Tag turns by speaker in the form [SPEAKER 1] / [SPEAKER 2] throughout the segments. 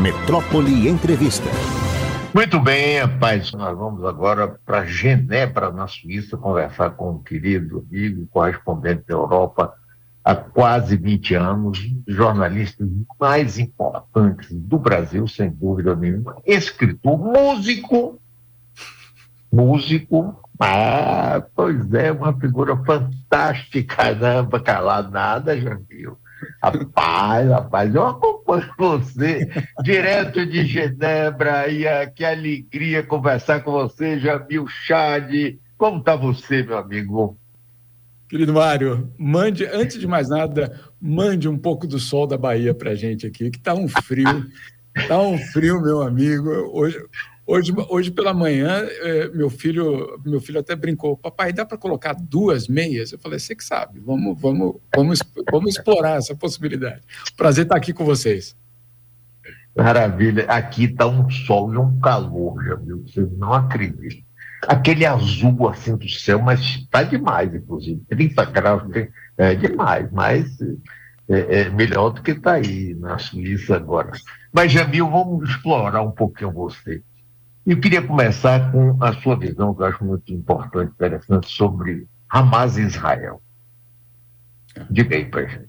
[SPEAKER 1] Metrópole Entrevista.
[SPEAKER 2] Muito bem, rapaz. Nós vamos agora para Genebra, na Suíça, conversar com um querido amigo, correspondente da Europa há quase 20 anos, dos jornalistas mais importantes do Brasil, sem dúvida nenhuma, escritor, músico, músico, ah, pois é, uma figura fantástica, caramba, calado nada, Jamil. Rapaz, rapaz, eu acompanho você direto de Genebra e ah, que alegria conversar com você, Jamil Chad. Como está você, meu amigo?
[SPEAKER 3] Querido Mário, mande, antes de mais nada, mande um pouco do sol da Bahia para gente aqui, que está um frio, está um frio, meu amigo. Hoje, Hoje, hoje pela manhã, é, meu filho, meu filho até brincou, papai, dá para colocar duas meias? Eu falei, você que sabe, vamos, vamos, vamos, vamos explorar essa possibilidade. Prazer estar aqui com vocês.
[SPEAKER 2] Maravilha. Aqui está um sol e um calor, já viu? Vocês não acreditam. Aquele azul assim do céu, mas está demais, inclusive. 30 graus é demais, mas é, é melhor do que está aí na Suíça agora. Mas, Jamil, vamos explorar um pouquinho você. Eu queria começar com a sua visão, que eu acho muito importante, interessante, sobre Hamas e Israel. Diga aí para gente.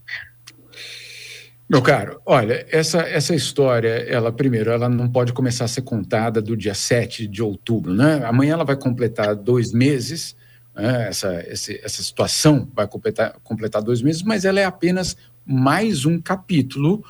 [SPEAKER 3] Meu caro, olha, essa, essa história, ela primeiro, ela não pode começar a ser contada do dia 7 de outubro, né? Amanhã ela vai completar dois meses, né? essa, essa, essa situação vai completar, completar dois meses, mas ela é apenas mais um capítulo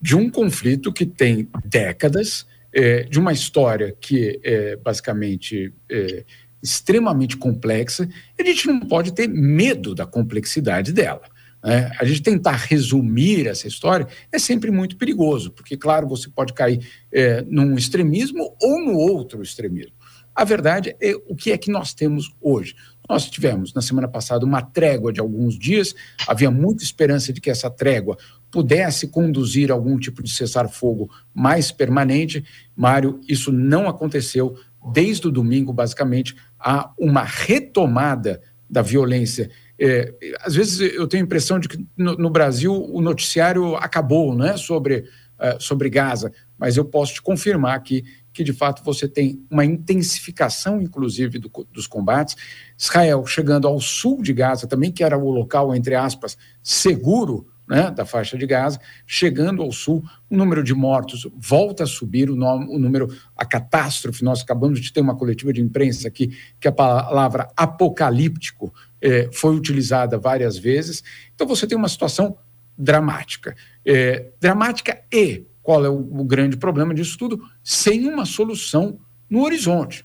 [SPEAKER 3] de um conflito que tem décadas, é, de uma história que é basicamente é, extremamente complexa, a gente não pode ter medo da complexidade dela. Né? A gente tentar resumir essa história é sempre muito perigoso, porque, claro, você pode cair é, num extremismo ou no outro extremismo. A verdade é o que é que nós temos hoje. Nós tivemos, na semana passada, uma trégua de alguns dias, havia muita esperança de que essa trégua pudesse conduzir a algum tipo de cessar-fogo mais permanente. Mário, isso não aconteceu. Desde o domingo, basicamente, há uma retomada da violência. É, às vezes eu tenho a impressão de que no, no Brasil o noticiário acabou né, sobre, uh, sobre Gaza, mas eu posso te confirmar aqui que de fato você tem uma intensificação, inclusive, do, dos combates. Israel chegando ao sul de Gaza também, que era o local, entre aspas, seguro né, da faixa de Gaza, chegando ao sul, o número de mortos volta a subir, o, o, número, a catástrofe, nós acabamos de ter uma coletiva de imprensa aqui, que a palavra apocalíptico eh, foi utilizada várias vezes, então você tem uma situação dramática. Eh, dramática e, qual é o, o grande problema disso tudo? Sem uma solução no horizonte.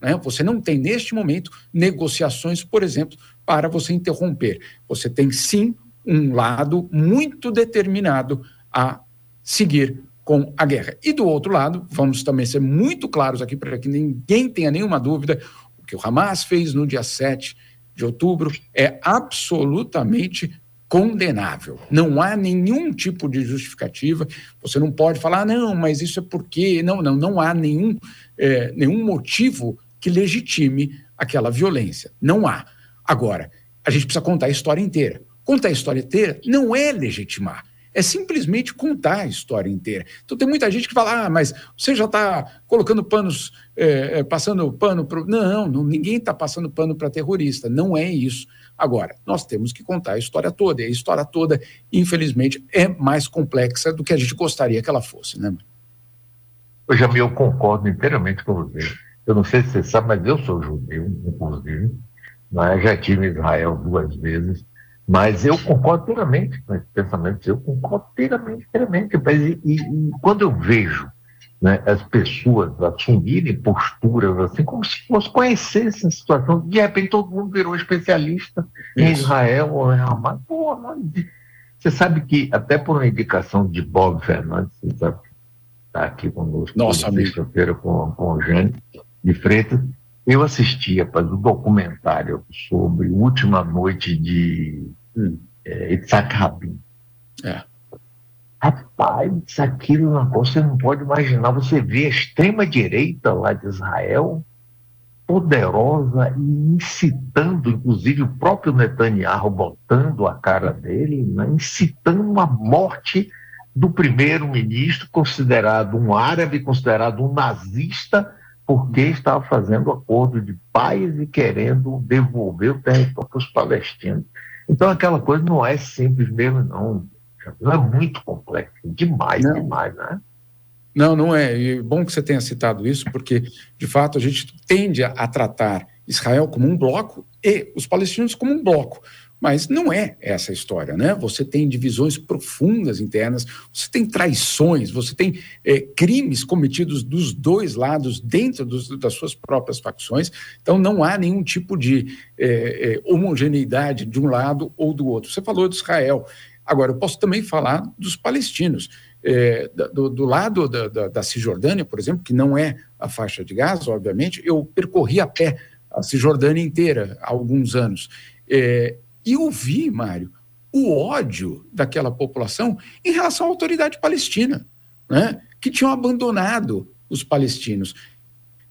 [SPEAKER 3] Né? Você não tem, neste momento, negociações, por exemplo, para você interromper. Você tem, sim, um lado muito determinado a seguir com a guerra. E do outro lado, vamos também ser muito claros aqui para que ninguém tenha nenhuma dúvida, o que o Hamas fez no dia 7 de outubro é absolutamente condenável. Não há nenhum tipo de justificativa. Você não pode falar, não, mas isso é porque. Não, não, não há nenhum, é, nenhum motivo que legitime aquela violência. Não há. Agora, a gente precisa contar a história inteira. Contar a história inteira não é legitimar, é simplesmente contar a história inteira. Então tem muita gente que fala, ah, mas você já está colocando panos, é, é passando pano para. Não, não, ninguém está passando pano para terrorista, não é isso. Agora, nós temos que contar a história toda, e a história toda, infelizmente, é mais complexa do que a gente gostaria que ela fosse, né?
[SPEAKER 2] Eu já eu concordo inteiramente com você. Eu não sei se você sabe, mas eu sou judeu, inclusive. Né? Já tive em Israel duas vezes mas eu concordo inteiramente com esse pensamento, eu concordo inteiramente, inteiramente. Mas, e, e, quando eu vejo né, as pessoas assumirem posturas assim, como se fosse conhecessem a situação, de repente todo mundo virou especialista Isso. em Israel ou em Hamas. Pô, você sabe que, até por uma indicação de Bob Fernandes, sabe, está aqui conosco, sexta-feira com, com o Jane de Freitas, eu assisti, rapaz, o um documentário sobre Última Noite de hum, é, Isaac Rabin. É. Rapaz, aquilo é você não pode imaginar. Você vê a extrema-direita lá de Israel poderosa e incitando, inclusive o próprio Netanyahu botando a cara dele, né, incitando uma morte do primeiro-ministro, considerado um árabe, considerado um nazista, porque estava fazendo acordo de paz e querendo devolver o território para os palestinos. Então, aquela coisa não é simples mesmo, não. É muito complexo, demais, não. demais, né?
[SPEAKER 3] Não, não é. E é bom que você tenha citado isso, porque, de fato, a gente tende a tratar Israel como um bloco e os palestinos como um bloco. Mas não é essa a história, né? Você tem divisões profundas internas, você tem traições, você tem é, crimes cometidos dos dois lados dentro dos, das suas próprias facções. Então não há nenhum tipo de é, é, homogeneidade de um lado ou do outro. Você falou de Israel. Agora, eu posso também falar dos palestinos. É, do, do, lado da, da, da, Cisjordânia, por exemplo, que não é a faixa de Gaza, obviamente, eu percorri a pé a Cisjordânia inteira há alguns anos. É, e ouvi, Mário, o ódio daquela população em relação à autoridade palestina, né, que tinham abandonado os palestinos,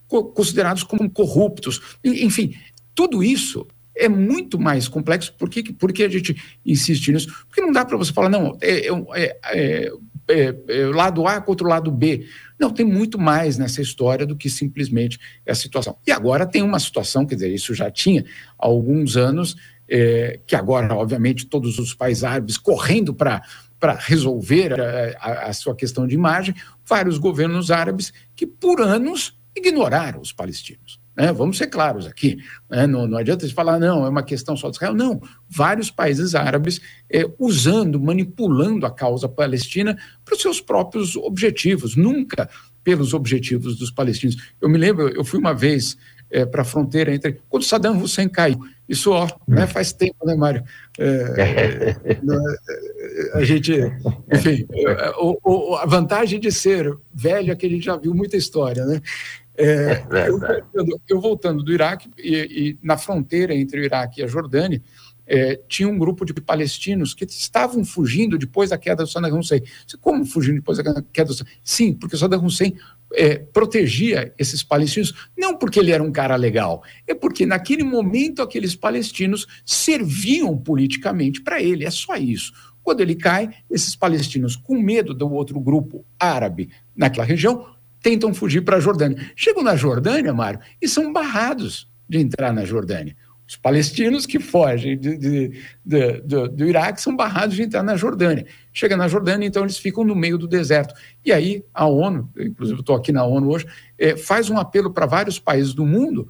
[SPEAKER 3] considerados como corruptos. Enfim, tudo isso é muito mais complexo. Por que, por que a gente insiste nisso? Porque não dá para você falar, não, é, é, é, é, lado A contra o lado B. Não, tem muito mais nessa história do que simplesmente a situação. E agora tem uma situação, quer dizer, isso já tinha há alguns anos, é, que agora, obviamente, todos os países árabes correndo para para resolver a, a, a, sua questão de imagem, vários governos árabes que por anos ignoraram os palestinos. Né? Vamos ser claros aqui. Né? Não, não adianta se falar, não, é uma questão só de Israel. Não. Vários países árabes é, usando, manipulando a causa palestina para os seus próprios objetivos, nunca pelos objetivos dos palestinos. Eu me lembro, eu fui uma vez é, para a fronteira entre. Quando Saddam Hussein caiu. Isso ó, né, faz tempo, né, Mário? É, é, a gente. Enfim, o, o, a vantagem de ser velho é que a gente já viu muita história, né? É, eu, voltando, eu, voltando, do Iraque, e, e, na fronteira entre o Iraque e a Jordânia, é, tinha um grupo de palestinos que estavam fugindo depois da queda do Saddam Hussein. Como fugindo depois da queda do Saddam Sim, porque o Saddam Hussein é, protegia esses palestinos, não porque ele era um cara legal, é porque naquele momento aqueles palestinos serviam politicamente para ele, é só isso. Quando ele cai, esses palestinos, com medo do outro grupo árabe naquela região, tentam fugir para a Jordânia. Chegam na Jordânia, Mário, e são barrados de entrar na Jordânia. Os palestinos que fogem de, de, de, do, do Iraque são barrados de entrar na Jordânia. Chega na Jordânia, então eles ficam no meio do deserto. E aí a ONU, inclusive estou aqui na ONU hoje, é, faz um apelo para vários países do mundo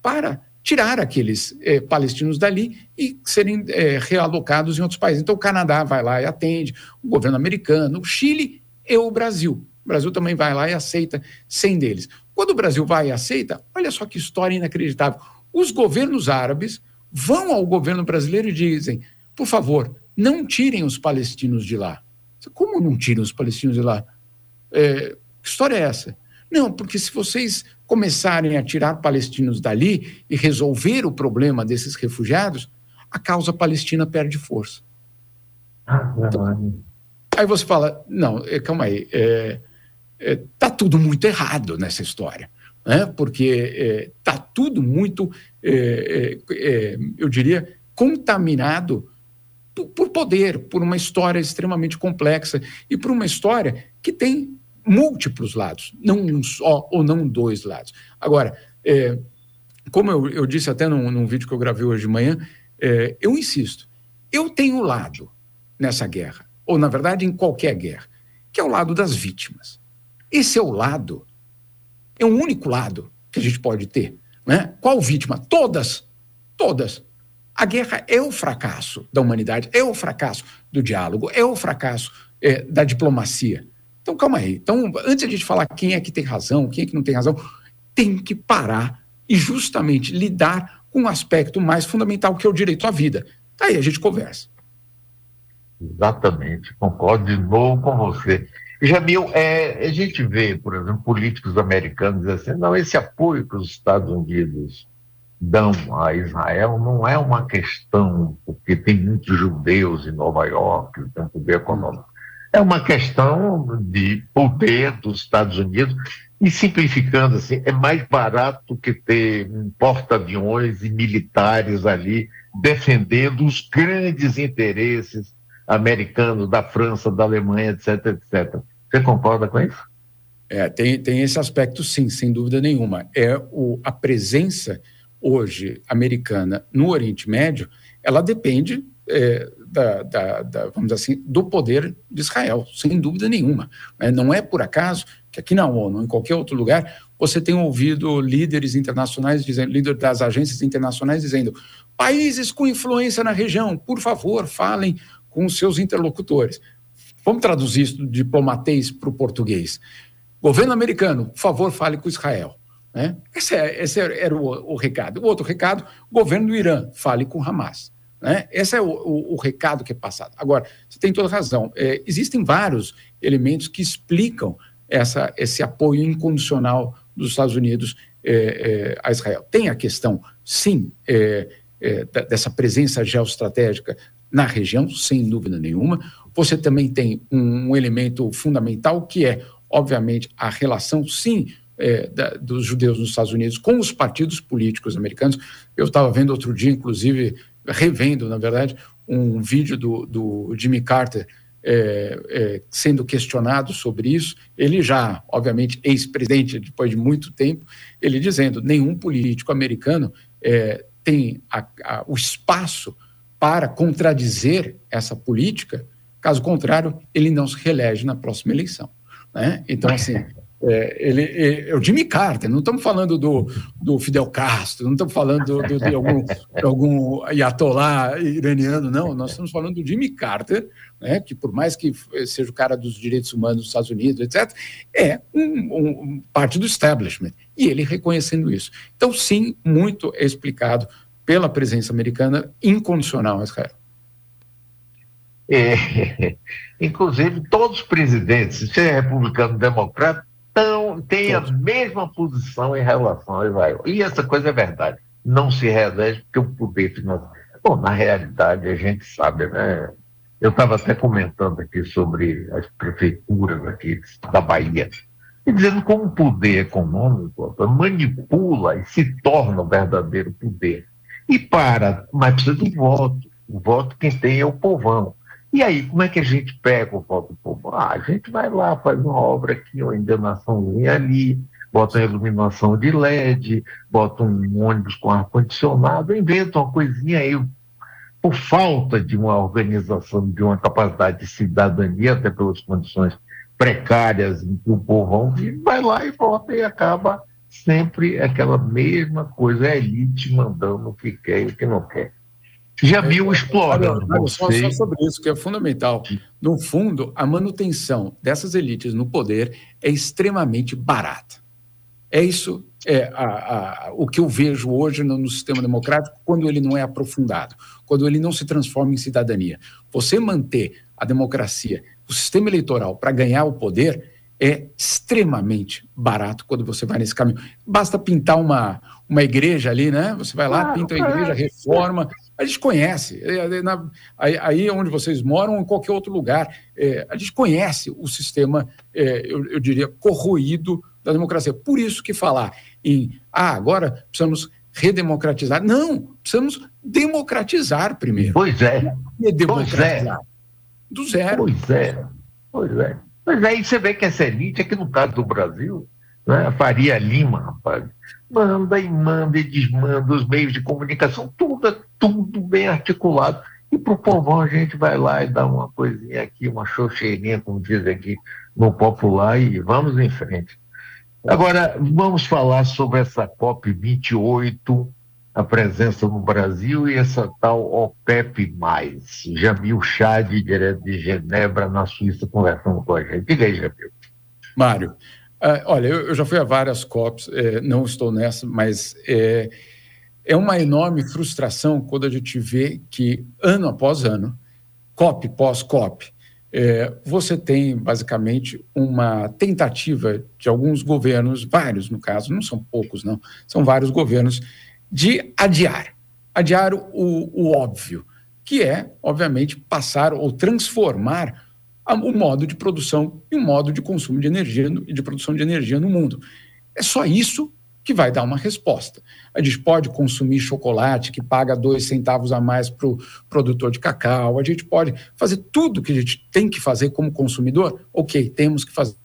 [SPEAKER 3] para tirar aqueles é, palestinos dali e serem é, realocados em outros países. Então o Canadá vai lá e atende, o governo americano, o Chile e o Brasil. O Brasil também vai lá e aceita 100 deles. Quando o Brasil vai e aceita, olha só que história inacreditável. Os governos árabes vão ao governo brasileiro e dizem: por favor, não tirem os palestinos de lá. Como não tiram os palestinos de lá? É, que história é essa? Não, porque se vocês começarem a tirar palestinos dali e resolver o problema desses refugiados, a causa palestina perde força. Então, aí você fala: não, é, calma aí, está é, tá tudo muito errado nessa história né? porque está é, tudo muito, é, é, é, eu diria, contaminado por, por, poder, por uma história extremamente complexa e por uma história que tem múltiplos lados, não um só ou não dois lados. Agora, é, como eu, eu, disse até num, num, vídeo que eu gravei hoje de manhã, eu insisto, eu tenho lado nessa guerra, ou na verdade em qualquer guerra, que é o lado das vítimas. Esse é o lado é um único lado que a gente pode ter. Né? Qual vítima? Todas. Todas. A guerra é o fracasso da humanidade, é o fracasso do diálogo, é o fracasso é, da diplomacia. Então, calma aí. Então, antes de a gente falar quem é que tem razão, quem é que não tem razão, tem que parar e justamente lidar com um aspecto mais fundamental, que é o direito à vida. Aí a gente conversa.
[SPEAKER 2] Exatamente, concordo de novo com você. Jamil, é, a gente vê, por exemplo, políticos americanos assim, não, esse apoio que os Estados Unidos dão a Israel não é uma questão porque tem muitos judeus em Nova York, tem um poder econômico. É uma questão de poder dos Estados Unidos e simplificando assim, é mais barato que ter um porta-aviões e militares ali defendendo os grandes interesses americano, da França, da Alemanha, etc, etc. Você concorda com isso?
[SPEAKER 3] É, tem, tem esse aspecto, sim, sem dúvida nenhuma. É o, a presença hoje americana no Oriente Médio, ela depende é, da, da, da, vamos assim, do poder de Israel, sem dúvida nenhuma. Né? Não é por acaso que aqui na ONU, em qualquer outro lugar, você tem ouvido líderes internacionais dizendo, líderes das agências internacionais dizendo, países com influência na região, por favor, falem com seus interlocutores. Vamos traduzir isso do diplomatês para o português. Governo americano, por favor, fale com Israel. Né? Esse, é, esse era o, o, recado. O outro recado, governo do Irã, fale com Hamas. Né? Esse é o, o, o, recado que é passado. Agora, você tem toda razão. É, existem vários elementos que explicam essa, esse apoio incondicional dos Estados Unidos é, é, a Israel. Tem a questão, sim, é, é, dessa presença geoestratégica na região, sem dúvida nenhuma. Você também tem um, elemento fundamental que é obviamente, a relação, sim, é, da, dos judeus nos Estados Unidos com os partidos políticos americanos. Eu estava vendo outro dia, inclusive, revendo, na verdade, um vídeo do, do Jimmy Carter é, é, sendo questionado sobre isso. Ele já, obviamente, ex-presidente depois de muito tempo, ele dizendo: nenhum político americano é, tem a, a, o espaço para contradizer essa política. Caso contrário, ele não se reelege na próxima eleição. Né? Então, assim, é, ele, é, é, o Jimmy Carter, não estamos falando do, do Fidel Castro, não estamos falando do, do, de algum, de algum ayatollah iraniano, não, nós estamos falando do Jimmy Carter, né, que por mais que seja o cara dos direitos humanos dos Estados Unidos, etc., é um, um, parte do establishment, e ele reconhecendo isso. Então, sim, muito é explicado pela presença americana incondicional a Israel.
[SPEAKER 2] É, inclusive, todos os presidentes, seja republicano ou democrata, tão, têm a mesma posição em relação a Israel. E essa coisa é verdade. Não se reelege porque o poder financeiro. Bom, na realidade, a gente sabe, né? Eu estava até comentando aqui sobre as prefeituras aqui da Bahia, e dizendo como o poder econômico manipula e se torna o verdadeiro poder. E para, mas precisa do voto. O voto quem tem é o povão. E aí, como é que a gente pega o voto povo? Ah, a gente vai lá, faz uma obra aqui, uma endenaçãozinha ali, bota uma iluminação de LED, bota um ônibus com ar-condicionado, inventa uma coisinha aí, por falta de uma organização, de uma capacidade de cidadania, até pelas condições precárias em que o povão vive, vai lá e vota e acaba sempre aquela mesma coisa, a elite mandando o que quer e o que não quer. Jamil explorando
[SPEAKER 3] só, só sobre isso, que é fundamental. No fundo, a manutenção dessas elites no poder é extremamente barata. É isso é a, a, o que eu vejo hoje no, no, sistema democrático quando ele não é aprofundado, quando ele não se transforma em cidadania. Você manter a democracia, o sistema eleitoral para ganhar o poder é extremamente barato quando você vai nesse caminho. Basta pintar uma, uma igreja ali, né? Você vai lá, pinta a igreja, reforma. A gente conhece. É, é, aí, onde vocês moram, em qualquer outro lugar, é, a gente conhece o sistema, é, eu, eu, diria, corroído da democracia. Por isso que falar em, ah, agora precisamos redemocratizar. Não, precisamos democratizar primeiro.
[SPEAKER 2] Pois é. Democratizar. Pois é.
[SPEAKER 3] Do zero.
[SPEAKER 2] Pois é. Pois é. Mas aí você vê que essa elite, aqui no caso do Brasil, né, Faria Lima, rapaz, manda e manda e desmanda os meios de comunicação, tudo, tudo bem articulado. E para o povão a gente vai lá e dá uma coisinha aqui, uma xoxeirinha, como dizem aqui no popular, e vamos em frente. Agora, vamos falar sobre essa COP28, a presença no Brasil e essa tal OPEP+. Jamil Chad, direto de Genebra, na Suíça, conversando com a gente. Diga aí, Jamil.
[SPEAKER 3] Mário, uh, olha, eu, eu, já fui a várias COPs, eh, não estou nessa, mas é, é uma enorme frustração quando a gente vê que, ano após ano, COP pós-COP, é, você tem basicamente uma tentativa de alguns governos, vários no caso, não são poucos, não, são vários governos, de adiar. Adiar o, o óbvio, que é, obviamente, passar ou transformar o modo de produção e o modo de consumo de energia e de produção de energia no mundo. É só isso que vai dar uma resposta. A gente pode consumir chocolate que paga dois centavos a mais para o produtor de cacau, a gente pode fazer tudo que a gente tem que fazer como consumidor. Ok, temos que fazer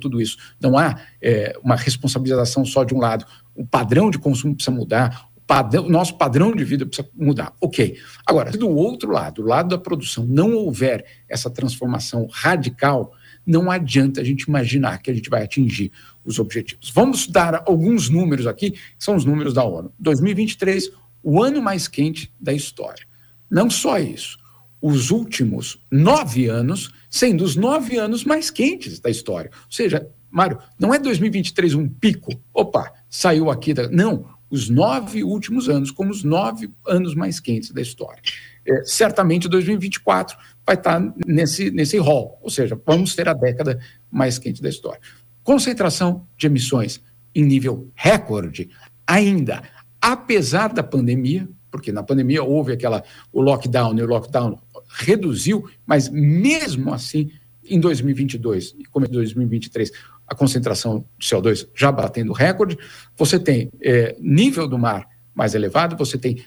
[SPEAKER 3] tudo isso. Não há é, uma responsabilização só de um lado. O padrão de consumo precisa mudar, padrão, nosso padrão de vida precisa mudar. Ok. Agora, se do outro lado, do lado da produção, não houver essa transformação radical, não adianta a gente imaginar que a gente vai atingir os objetivos. Vamos dar alguns números aqui, são os números da ONU. 2023, o ano mais quente da história. Não só isso, os últimos nove anos sendo os nove anos mais quentes da história. Ou seja, Mário, não é 2023 um pico, opa, saiu aqui. Da... Não, os nove últimos anos como os nove anos mais quentes da história. É, certamente 2024 vai estar nesse, nesse rol, ou seja, vamos ter a década mais quente da história. Concentração de emissões em nível recorde, ainda, apesar da pandemia, porque na pandemia houve aquela o lockdown e o lockdown reduziu, mas mesmo assim, em 2022 e como em 2023, a concentração de CO2 já batendo recorde, você tem é, nível do mar mais elevado, você tem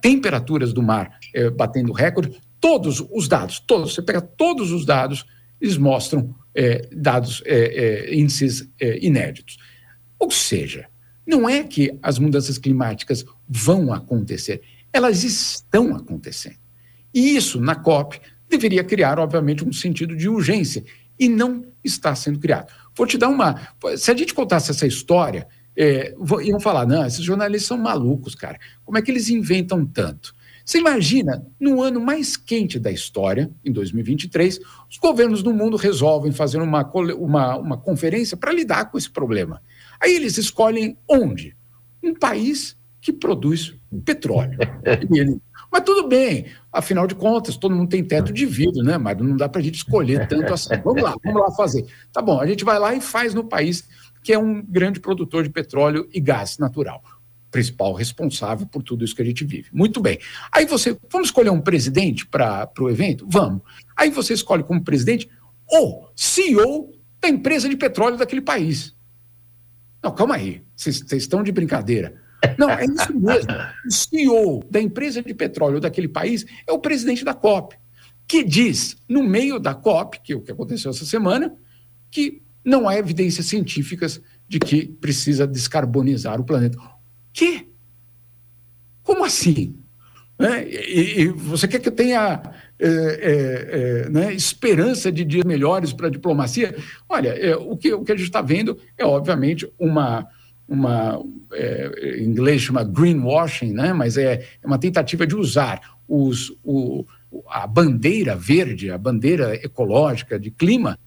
[SPEAKER 3] temperaturas do mar é, batendo recorde, todos os dados, todos, você pega todos os dados, eles mostram é, dados, é, é, índices é, inéditos. Ou seja, não é que as mudanças climáticas vão acontecer, elas estão acontecendo. E isso, na COP, deveria criar, obviamente, um sentido de urgência, e não está sendo criado. Vou te dar uma. Se a gente contasse essa história, é, iam falar: não, esses jornalistas são malucos, cara. Como é que eles inventam tanto? Você imagina, no ano mais quente da história, em 2023, os governos do mundo resolvem fazer uma, uma, uma conferência para lidar com esse problema. Aí eles escolhem onde? Um país que produz petróleo. Mas tudo bem, afinal de contas, todo mundo tem teto de vidro, né, Mário? Não dá para a gente escolher tanto assim. Vamos lá, vamos lá fazer. Tá bom, a gente vai lá e faz no país que é um grande produtor de petróleo e gás natural principal responsável por tudo isso que a gente vive. Muito bem. Aí você, vamos escolher um presidente para o evento? Vamos. Aí você escolhe como presidente o CEO da empresa de petróleo daquele país. Não, calma aí, vocês estão de brincadeira. Não, é isso mesmo. O CEO da empresa de petróleo daquele país é o presidente da COP, que diz, no meio da COP, que é o que aconteceu essa semana, que não há evidências científicas de que precisa descarbonizar o planeta. Que? Como assim? Né? E, e, você quer que eu tenha é, é, é, né, esperança de dias melhores para a diplomacia? Olha, é, o, que, o que a gente está vendo é, obviamente, uma, uma é, em inglês chama greenwashing, né? mas é, é uma tentativa de usar os, o, a bandeira verde, a bandeira ecológica de clima,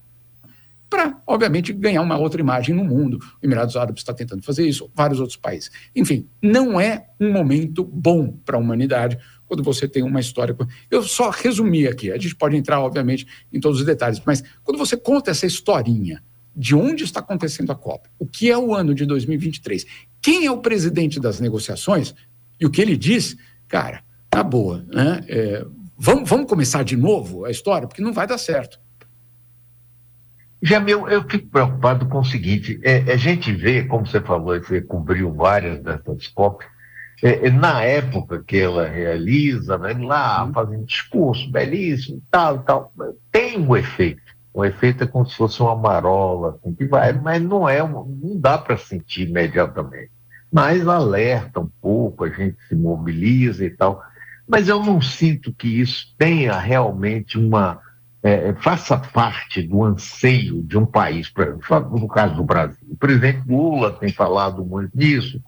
[SPEAKER 3] para, obviamente, ganhar uma outra imagem no mundo. O Emirados Árabes está tentando fazer isso, vários outros países. Enfim, não é um momento bom para a humanidade quando você tem uma história. Eu só resumi aqui, a gente pode entrar, obviamente, em todos os detalhes, mas quando você conta essa historinha de onde está acontecendo a Copa, o que é o ano de 2023, quem é o presidente das negociações e o que ele diz, cara, na boa, né? É, vamos, vamos começar de novo a história, porque não vai dar certo.
[SPEAKER 2] Jamil, eu fico preocupado com o seguinte: é, a gente vê, como você falou, você cobriu várias dessas COP, é, é, na época que ela realiza, né, lá uhum. fazendo discurso belíssimo, tal, tal, tem um efeito. O efeito é como se fosse uma marola, assim, que vai, mas não é, não dá para sentir imediatamente. Mas alerta um pouco, a gente se mobiliza e tal. Mas eu não sinto que isso tenha realmente uma é, faça parte do anseio de um país, no caso do Brasil. O presidente Lula tem falado muito nisso,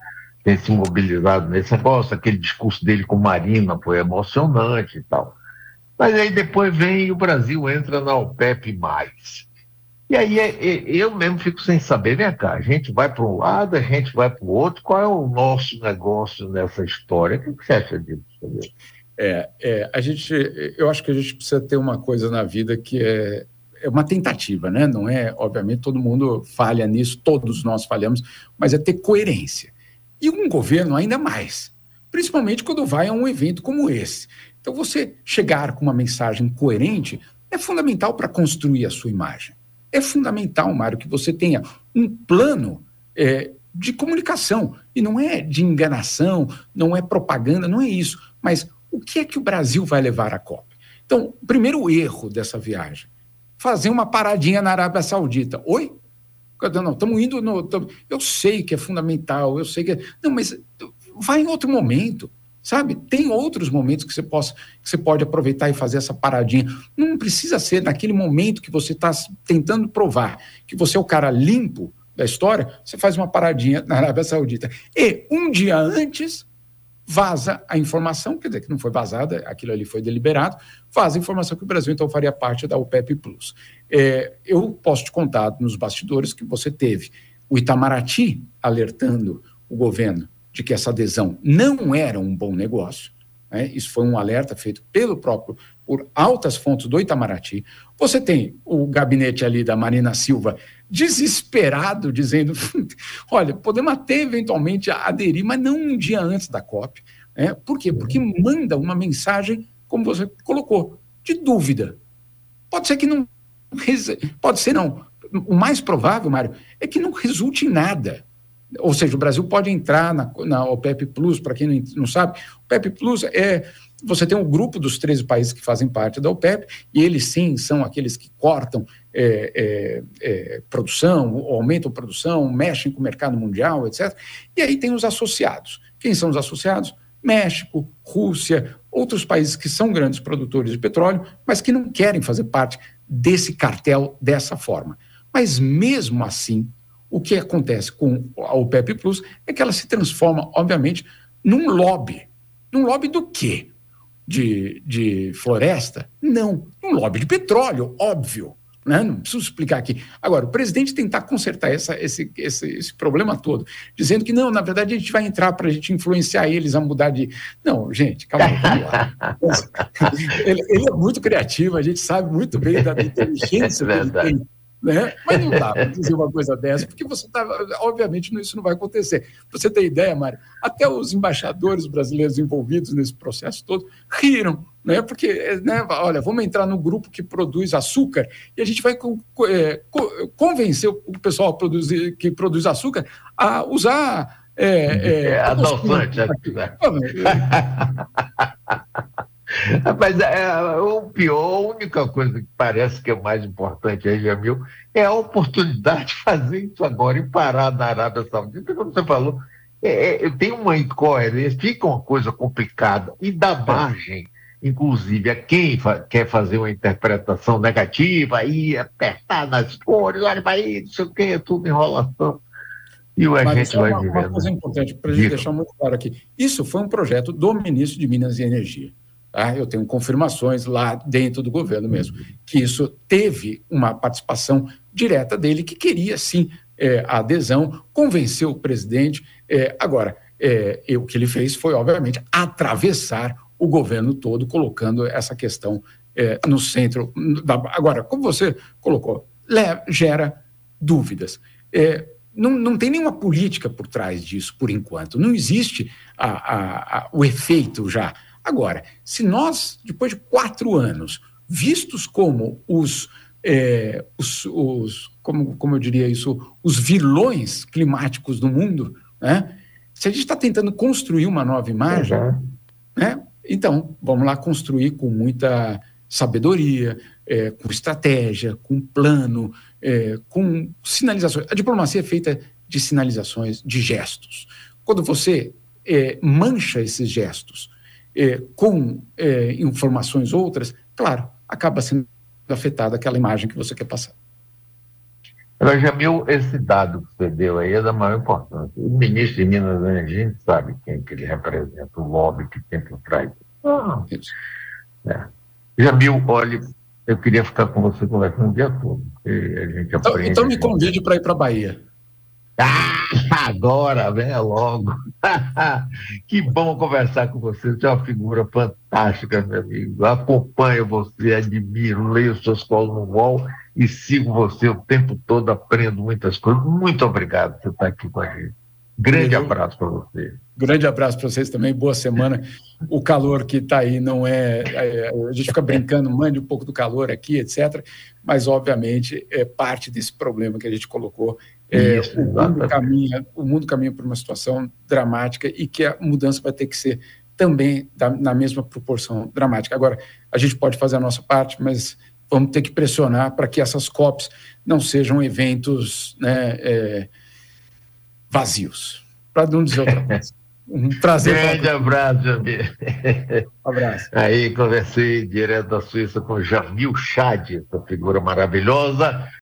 [SPEAKER 2] tem se mobilizado nesse negócio, aquele discurso dele com Marina foi emocionante e tal. Mas aí depois vem e o Brasil entra na OPEP+. E aí é, é, eu mesmo fico sem saber, vem cá, a gente vai para um lado, a gente vai para o outro, qual é o nosso negócio nessa história? O que você acha disso?
[SPEAKER 3] É, é, a gente, eu acho que a gente precisa ter uma coisa na vida que é, é uma tentativa, né? Não é, obviamente, todo mundo falha nisso, todos nós falhamos, mas é ter coerência. E um governo ainda mais, principalmente quando vai a um evento como esse. Então, você chegar com uma mensagem coerente é fundamental para construir a sua imagem. É fundamental, Mário, que você tenha um plano é, de comunicação. E não é de enganação, não é propaganda, não é isso. Mas o que é que o Brasil vai levar à COP? Então, o primeiro erro dessa viagem, fazer uma paradinha na Arábia Saudita. Oi? Não, estamos indo no. Tamo, eu sei que é fundamental, eu sei que. É, não, mas vai em outro momento. Sabe? Tem outros momentos que você, possa, que você pode aproveitar e fazer essa paradinha. Não precisa ser naquele momento que você está tentando provar que você é o cara limpo da história, você faz uma paradinha na Arábia Saudita. E um dia antes, vaza a informação, quer dizer que não foi vazada, aquilo ali foi deliberado, vaza a informação que o Brasil então faria parte da OPEP Plus. É, eu posso te contar nos bastidores que você teve o Itamaraty alertando o governo de que essa adesão não era um bom negócio. Né? Isso foi um alerta feito pelo próprio, por altas fontes do Itamaraty. Você tem o gabinete ali da Marina Silva desesperado, dizendo: olha, podemos até eventualmente aderir, mas não um dia antes da COP. Né? Por quê? Porque manda uma mensagem, como você colocou, de dúvida. Pode ser que não. Pode ser não. O mais provável, Mário, é que não resulte em nada. Ou seja, o Brasil pode entrar na, na OPEP Plus, para quem não, não sabe, o OPEP Plus é. Você tem um grupo dos 13 países que fazem parte da OPEP, e eles sim são aqueles que cortam é, é, é, produção, aumentam produção, mexem com o mercado mundial, etc. E aí tem os associados. Quem são os associados? México, Rússia, outros países que são grandes produtores de petróleo, mas que não querem fazer parte desse cartel dessa forma. Mas mesmo assim, o que acontece com a OPEP Plus é que ela se transforma, obviamente, num lobby. Num lobby do quê? De, de floresta? Não, um lobby de petróleo, óbvio. Né? Não preciso explicar aqui. Agora, o presidente tentar consertar essa, esse, esse, esse problema todo, dizendo que não, na verdade a gente vai entrar para a gente influenciar eles a mudar de. Não, gente, calma aí, vamos lá. ele, ele, é muito criativo, a gente sabe muito bem da inteligência é que ele tem né? Mas não dá para dizer uma coisa dessa, porque você está. Obviamente, isso não vai acontecer. Você ter ideia, Mário, até os embaixadores brasileiros envolvidos nesse processo todo riram, né? Porque, né, olha, vamos entrar no grupo que produz açúcar e a gente vai é, convencer o pessoal produzir, que produz açúcar a usar. É, é,
[SPEAKER 2] é adoçante. Né? Mas é, o pior, a única coisa que parece que é mais importante aí, Jamil, é a oportunidade de fazer isso agora e parar na Arábia Saudita, como você falou, é, é, tem uma incoerência, fica uma coisa complicada e dá margem, inclusive, a quem fa quer fazer uma interpretação negativa e apertar nas cores, olha para aí, não sei o que, é tudo enrolação. E o a gente vai uma, vivendo. Uma
[SPEAKER 3] coisa importante para a gente deixar muito claro aqui: isso foi um projeto do ministro de Minas e Energia. Tá? Eu tenho confirmações lá dentro do governo mesmo, que isso teve uma participação direta dele, que queria sim é, a adesão, convenceu o presidente. É, agora, é, o que ele fez foi, obviamente, atravessar o governo todo, colocando essa questão é, no centro. Da... Agora, como você colocou, gera dúvidas. É, não, não tem nenhuma política por trás disso, por enquanto. Não existe a, a, a, o efeito já Agora, se nós, depois de quatro anos, vistos como os, é, os, os como, como eu diria isso, os vilões climáticos do mundo, né? se a gente está tentando construir uma nova imagem, uhum. né? então vamos lá construir com muita sabedoria, é, com estratégia, com plano, é, com sinalizações. A diplomacia é feita de sinalizações, de gestos. Quando você é, mancha esses gestos é, com é, informações outras, claro, acaba sendo afetada aquela imagem que você quer passar.
[SPEAKER 2] Agora, Jamil, esse dado que você deu aí é da maior importância. O ministro de Minas Energia, a gente sabe quem que ele representa, o lobby que tem por trás. Ah. É. Jamil, olha, eu queria ficar com você conversando o dia todo.
[SPEAKER 3] então, então me convide para ir para a Bahia.
[SPEAKER 2] Ah, agora, venha logo. que bom conversar com você. Você é uma figura fantástica, meu amigo. Acompanho você, admiro, leio suas colas no UOL e sigo você o tempo todo, aprendo muitas coisas. Muito obrigado por você estar aqui com a gente. Grande abraço para você.
[SPEAKER 3] Grande abraço para vocês também, boa semana. O calor que está aí não é, é, A gente fica brincando, mande um pouco do calor aqui, etc. Mas, obviamente, é parte desse problema que a gente colocou. É, Isso, o, mundo caminha, o mundo caminha por uma situação dramática e que a mudança vai ter que ser também da, na mesma proporção dramática. Agora, a gente pode fazer a nossa parte, mas vamos ter que pressionar para que essas COPs não sejam eventos né, é, vazios, para não dizer outra coisa.
[SPEAKER 2] Um prazer. Grande abraço, Jamil.
[SPEAKER 3] abraço.
[SPEAKER 2] Aí conversei direto da Suíça com Jamil Chad, essa figura maravilhosa.